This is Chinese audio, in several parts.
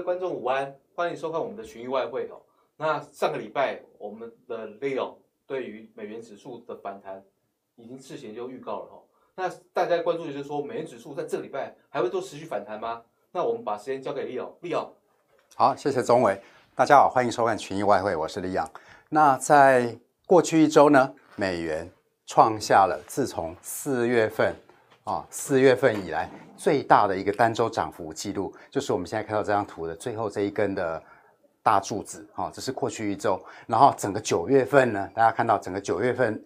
位观众午安，欢迎收看我们的群益外汇哦。那上个礼拜我们的 Leo 对于美元指数的反弹已经事先就预告了哈。那大家关注的就是说，美元指数在这个礼拜还会做持续反弹吗？那我们把时间交给 Leo，Leo。好，谢谢宗纬。大家好，欢迎收看群益外汇，我是 Leo。那在过去一周呢，美元创下了自从四月份啊四月份以来最大的一个单周涨幅记录，就是我们现在看到这张图的最后这一根的大柱子啊，这是过去一周。然后整个九月份呢，大家看到整个九月份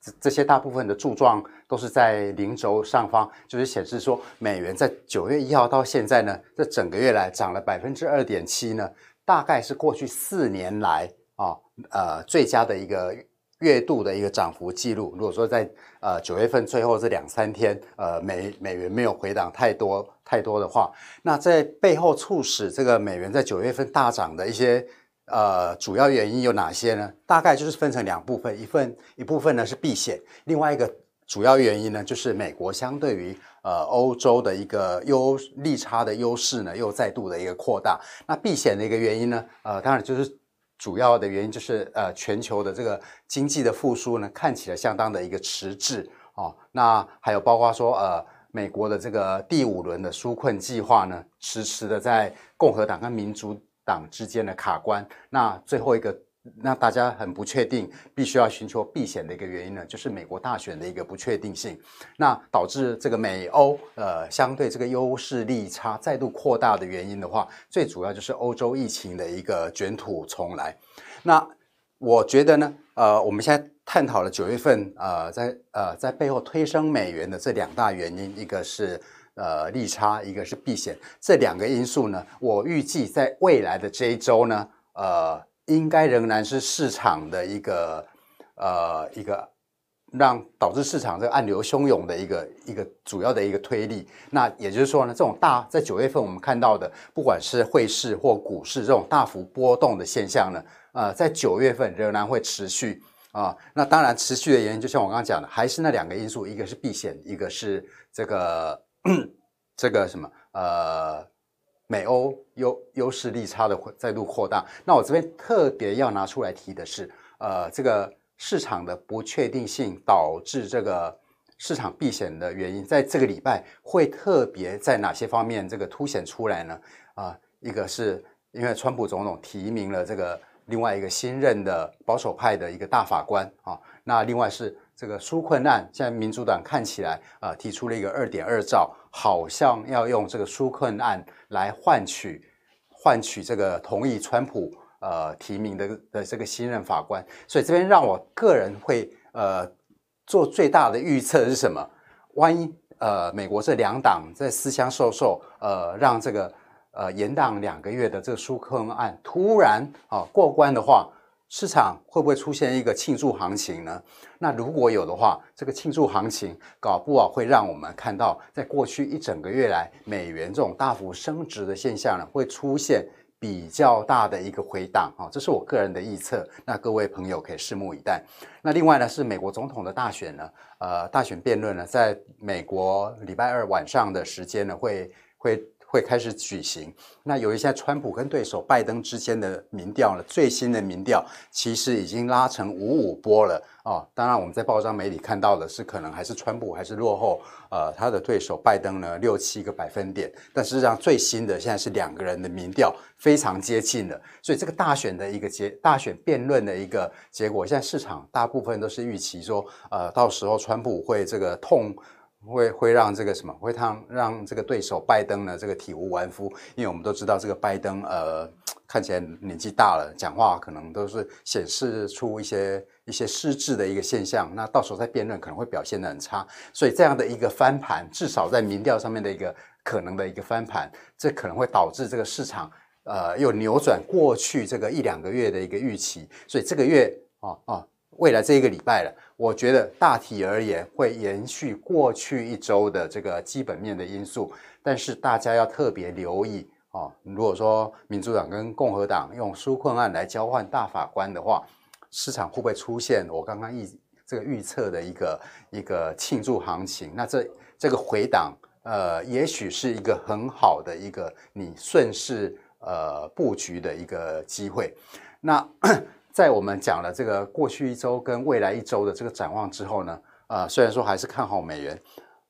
这这些大部分的柱状都是在零轴上方，就是显示说美元在九月一号到现在呢，这整个月来涨了百分之二点七呢，大概是过去四年来啊呃最佳的一个。月度的一个涨幅记录，如果说在呃九月份最后这两三天，呃美美元没有回档太多太多的话，那在背后促使这个美元在九月份大涨的一些呃主要原因有哪些呢？大概就是分成两部分，一份一部分呢是避险，另外一个主要原因呢就是美国相对于呃欧洲的一个优利差的优势呢又再度的一个扩大。那避险的一个原因呢，呃当然就是。主要的原因就是，呃，全球的这个经济的复苏呢，看起来相当的一个迟滞哦。那还有包括说，呃，美国的这个第五轮的纾困计划呢，迟迟的在共和党跟民主党之间的卡关。那最后一个。那大家很不确定，必须要寻求避险的一个原因呢，就是美国大选的一个不确定性，那导致这个美欧呃相对这个优势利差再度扩大的原因的话，最主要就是欧洲疫情的一个卷土重来。那我觉得呢，呃，我们现在探讨了九月份呃在呃在背后推升美元的这两大原因，一个是呃利差，一个是避险，这两个因素呢，我预计在未来的这一周呢，呃。应该仍然是市场的一个呃一个让导致市场这个暗流汹涌的一个一个主要的一个推力。那也就是说呢，这种大在九月份我们看到的，不管是汇市或股市这种大幅波动的现象呢，呃，在九月份仍然会持续啊、那当然持续的原因，就像我刚刚讲的，还是那两个因素，一个是避险，一个是这个 这个什么呃。美欧优优势利差的再度扩大，那我这边特别要拿出来提的是，呃，这个市场的不确定性导致这个市场避险的原因，在这个礼拜会特别在哪些方面这个凸显出来呢？啊、一个是因为川普总统提名了这个另外一个新任的保守派的一个大法官啊，那另外是。这个纾困案，现在民主党看起来啊、提出了一个二点二兆，好像要用这个纾困案来换取换取这个同意川普呃提名的的这个新任法官，所以这边让我个人会呃做最大的预测是什么？万一呃美国这两党在私相授受，呃让这个呃延宕两个月的这个纾困案突然啊、过关的话。市场会不会出现一个庆祝行情呢？那如果有的话，这个庆祝行情搞不好会让我们看到，在过去一整个月来，美元这种大幅升值的现象呢，会出现比较大的一个回档啊，这是我个人的预测。那各位朋友可以拭目以待。那另外呢，是美国总统的大选呢，呃，大选辩论呢，在美国礼拜二晚上的时间呢，会会。会开始举行。那有一些川普跟对手拜登之间的民调呢，最新的民调其实已经拉成五五波了哦。当然，我们在报章媒体看到的是，可能还是川普还是落后呃他的对手拜登呢六七个百分点。但实际上最新的现在是两个人的民调非常接近的。所以这个大选的一个结，大选辩论的一个结果，现在市场大部分都是预期说，呃，到时候川普会这个痛。会会让这个什么？会让让这个对手拜登呢？这个体无完肤，因为我们都知道这个拜登呃看起来年纪大了，讲话可能都是显示出一些一些失智的一个现象。那到时候在辩论可能会表现得很差，所以这样的一个翻盘，至少在民调上面的一个可能的一个翻盘，这可能会导致这个市场呃又扭转过去这个一两个月的一个预期。所以这个月。哦哦未来这一个礼拜了，我觉得大体而言会延续过去一周的这个基本面的因素，但是大家要特别留意哦。如果说民主党跟共和党用纾困案来交换大法官的话，市场会不会出现我刚刚预这个预测的一个一个庆祝行情？那这这个回档，呃，也许是一个很好的一个你顺势。呃布局的一个机会。那在我们讲了这个过去一周跟未来一周的这个展望之后呢，呃，虽然说还是看好美元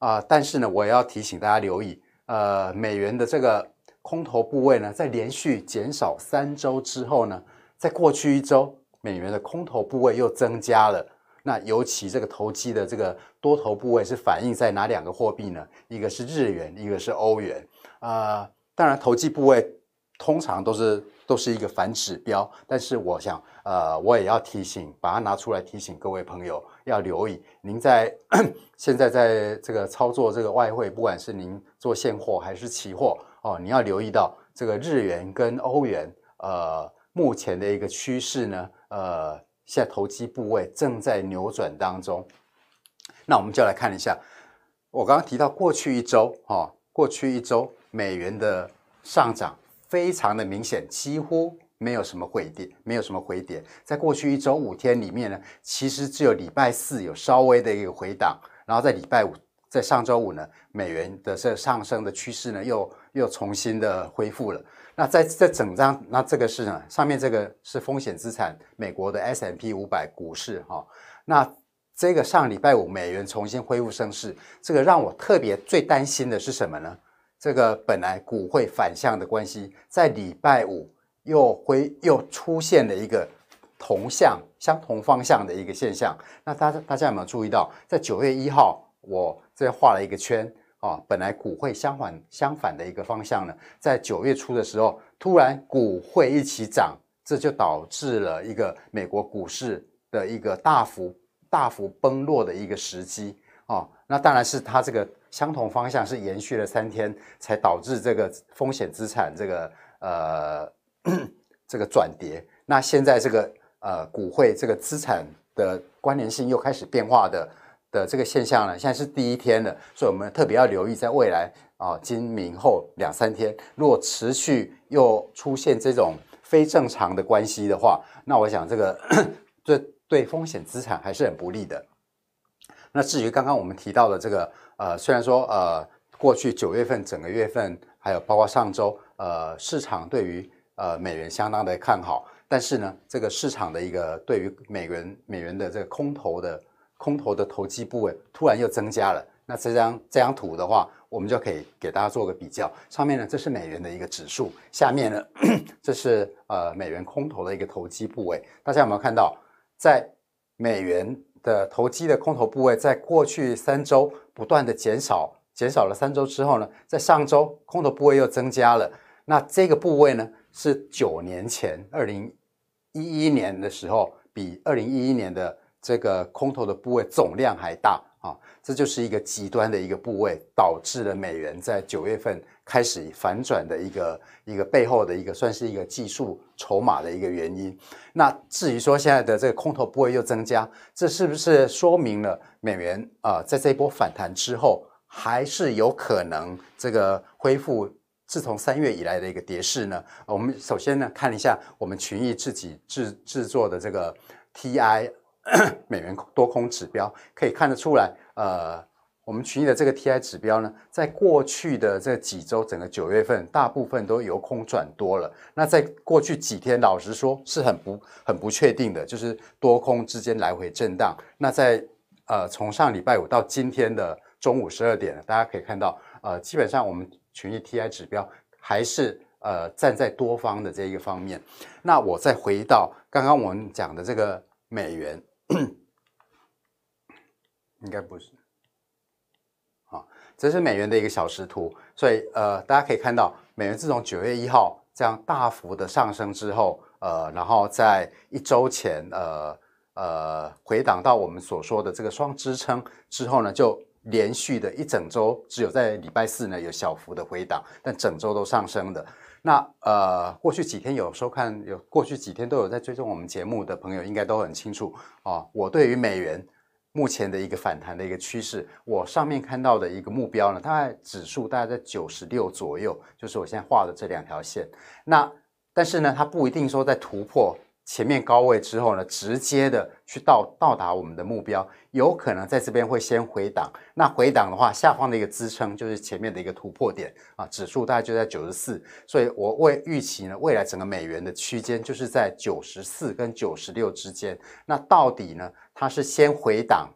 啊，但是呢，我也要提醒大家留意，呃，美元的这个空头部位呢，在连续减少三周之后呢，在过去一周，美元的空头部位又增加了。那尤其这个投机的这个多头部位是反映在哪两个货币呢？一个是日元，一个是欧元。啊、当然投机部位通常都是都是一个反指标，但是我想，呃，我也要提醒，把它拿出来提醒各位朋友要留意。您在 现在在这个操作这个外汇，不管是您做现货还是期货哦，你要留意到这个日元跟欧元，呃，目前的一个趋势呢，呃。现在投机部位正在扭转当中，那我们就来看一下。我刚刚提到过去一周，哈，过去一周美元的上涨非常的明显，几乎没有什么回跌，没有什么回跌。在过去一周五天里面呢，其实只有礼拜四有稍微的一个回档，然后在礼拜五，在上周五呢，美元的这上升的趋势呢，又又重新的恢复了。那在这整张，那这个是呢，上面这个是风险资产，美国的 S M P 五百股市哈。那这个上礼拜五美元重新恢复升势，这个让我特别最担心的是什么呢？这个本来股汇反向的关系，在礼拜五又会又出现了一个同向相同方向的一个现象。那大家大家有没有注意到，在九月一号，我这画了一个圈。啊、哦，本来股汇相反相反的一个方向呢，在九月初的时候，突然股汇一起涨，这就导致了一个美国股市的一个大幅大幅崩落的一个时机啊、哦。那当然是它这个相同方向是延续了三天，才导致这个风险资产这个呃这个转跌。那现在这个呃股汇这个资产的关联性又开始变化的。的这个现象呢，现在是第一天了，所以我们特别要留意，在未来啊，今明后两三天，如果持续又出现这种非正常的关系的话，那我想这个 这对风险资产还是很不利的。那至于刚刚我们提到的这个呃，虽然说呃，过去九月份整个月份，还有包括上周呃，市场对于呃美元相当的看好，但是呢，这个市场的一个对于美元美元的这个空头的。空头的投机部位突然又增加了，那这张这张图的话，我们就可以给大家做个比较。上面呢，这是美元的一个指数，下面呢，这是呃美元空头的一个投机部位。大家有没有看到，在美元的投机的空头部位，在过去三周不断的减少，减少了三周之后呢，在上周空头部位又增加了。那这个部位呢，是九年前二零一一年的时候，比二零一一年的。这个空头的部位总量还大啊，这就是一个极端的一个部位，导致了美元在九月份开始反转的一个一个背后的一个算是一个技术筹码的一个原因。那至于说现在的这个空头部位又增加，这是不是说明了美元啊在这一波反弹之后，还是有可能这个恢复自从三月以来的一个跌势呢？我们首先呢看一下我们群益自己制制作的这个 TI。美元多空指标可以看得出来，呃，我们群益的这个 TI 指标呢，在过去的这几周，整个九月份大部分都由空转多了。那在过去几天，老实说是很不很不确定的，就是多空之间来回震荡。那在呃，从上礼拜五到今天的中午十二点，大家可以看到，呃，基本上我们群益 TI 指标还是呃站在多方的这一个方面。那我再回到刚刚我们讲的这个美元。应该不是，好，这是美元的一个小时图，所以呃，大家可以看到，美元自从九月一号这样大幅的上升之后，呃，然后在一周前，呃呃，回档到我们所说的这个双支撑之后呢，就连续的一整周，只有在礼拜四呢有小幅的回档，但整周都上升的。那呃，过去几天有收看，有过去几天都有在追踪我们节目的朋友，应该都很清楚啊。我对于美元目前的一个反弹的一个趋势，我上面看到的一个目标呢，大概指数大概在九十六左右，就是我现在画的这两条线。那但是呢，它不一定说在突破前面高位之后呢，直接的去到到达我们的目标，有可能在这边会先回档。那回档的话，下方的一个支撑就是前面的一个突破点啊，指数大概就在九十四，所以我未预期呢，未来整个美元的区间就是在九十四跟九十六之间。那到底呢，它是先回档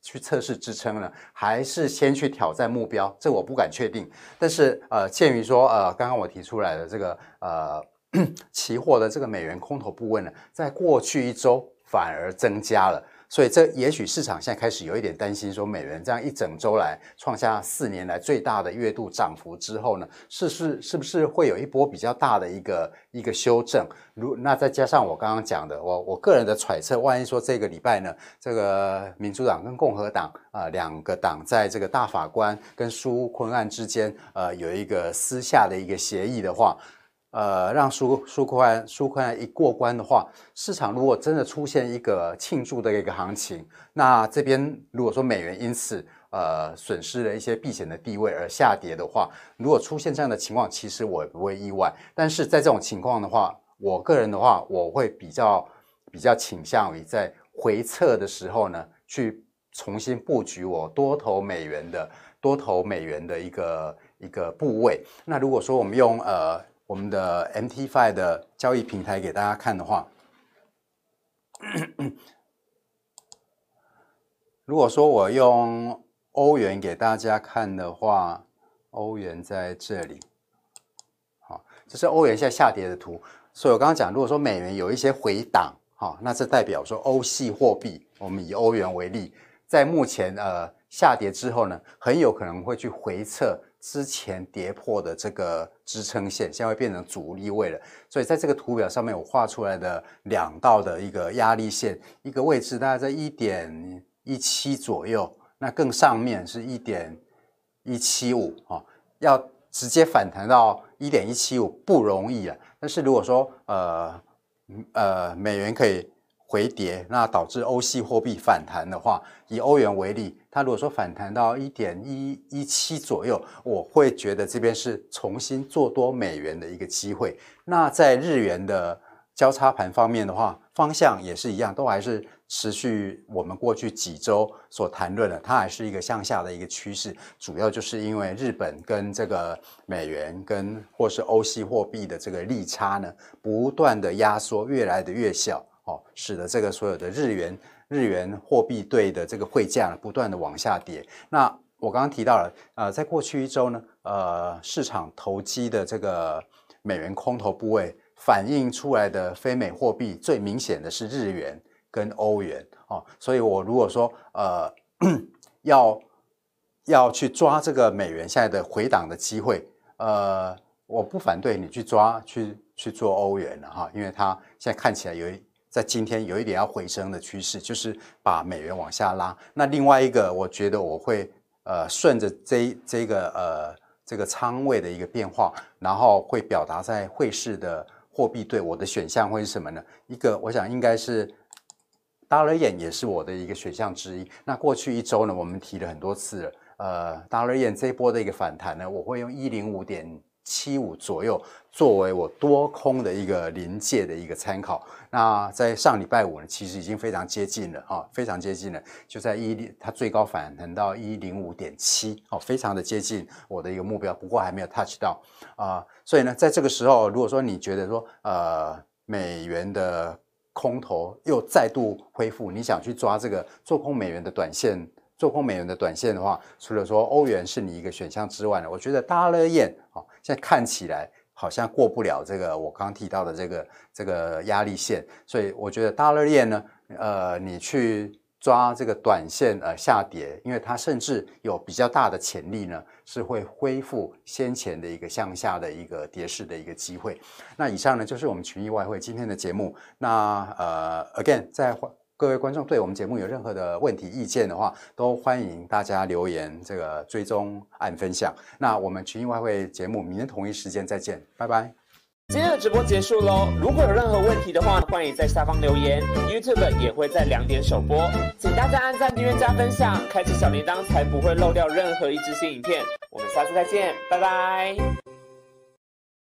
去测试支撑呢，还是先去挑战目标？这我不敢确定。但是呃，鉴于说呃，刚刚我提出来的这个呃。期货的这个美元空头部位呢，在过去一周反而增加了，所以这也许市场现在开始有一点担心，说美元这样一整周来创下四年来最大的月度涨幅之后呢，是是是不是会有一波比较大的一个一个修正？如那再加上我刚刚讲的，我我个人的揣测，万一说这个礼拜呢，这个民主党跟共和党啊、两个党在这个大法官跟苏坤案之间呃有一个私下的一个协议的话。呃，让苏苏坤案苏坤一过关的话，市场如果真的出现一个庆祝的一个行情，那这边如果说美元因此呃损失了一些避险的地位而下跌的话，如果出现这样的情况，其实我也不会意外。但是在这种情况的话，我个人的话，我会比较比较倾向于在回撤的时候呢，去重新布局我多头美元的多头美元的一个一个部位。那如果说我们用呃。我们的 MT5 的交易平台给大家看的话，如果说我用欧元给大家看的话，欧元在这里，好，这是欧元现在下跌的图。所以我刚刚讲，如果说美元有一些回档，好，那这代表说欧系货币，我们以欧元为例，在目前呃下跌之后呢，很有可能会去回测。之前跌破的这个支撑线，现在会变成阻力位了。所以在这个图表上面，我画出来的两道的一个压力线，一个位置大概在一点一七左右，那更上面是一点一七五啊，要直接反弹到一点一七五不容易啊。但是如果说呃呃美元可以。回跌，那导致欧系货币反弹的话，以欧元为例，它如果说反弹到一点一一七左右，我会觉得这边是重新做多美元的一个机会。那在日元的交叉盘方面的话，方向也是一样，都还是持续我们过去几周所谈论的，它还是一个向下的一个趋势。主要就是因为日本跟这个美元跟或是欧系货币的这个利差呢，不断的压缩，越来的越小。哦使得这个所有的日元日元货币对的这个汇价，不断的往下跌。那我刚刚提到了，呃，在过去一周呢，呃，市场投机的这个美元空头部位反映出来的非美货币最明显的是日元跟欧元哦。所以我如果说呃 要要去抓这个美元现在的回档的机会，呃，我不反对你去抓去去做欧元了哈，因为它现在看起来有一。在今天有一点要回升的趋势，就是把美元往下拉。那另外一个，我觉得我会呃顺着这这个呃这个仓位的一个变化，然后会表达在汇市的货币对我的选项会是什么呢？一个我想应该是大二燕也是我的一个选项之一。那过去一周呢，我们提了很多次了，呃大二燕这一波的一个反弹呢，我会用一零五点七五左右作为我多空的一个临界的一个参考。那在上礼拜五呢，其实已经非常接近了啊，非常接近了，就在一它最高反弹到一零五点七哦，非常的接近我的一个目标，不过还没有 touch 到啊。所以呢，在这个时候，如果说你觉得说呃美元的空头又再度恢复，你想去抓这个做空美元的短线。做空美元的短线的话，除了说欧元是你一个选项之外呢，我觉得 Dollar Yen 啊，现在看起来好像过不了这个我刚刚提到的这个这个压力线，所以我觉得 Dollar Yen 呢，呃，你去抓这个短线呃下跌，因为它甚至有比较大的潜力呢，是会恢复先前的一个向下的一个跌势的一个机会。那以上呢就是我们群益外汇今天的节目。那呃，again 再换。各位观众对我们节目有任何的问题、意见的话，都欢迎大家留言，这个追踪按分享。那我们群益外汇节目明天同一时间再见，拜拜。今天的直播结束喽，如果有任何问题的话，欢迎在下方留言。YouTube 也会在两点首播，请大家按赞、订阅、加分享，开启小铃铛，才不会漏掉任何一支新影片。我们下次再见，拜拜。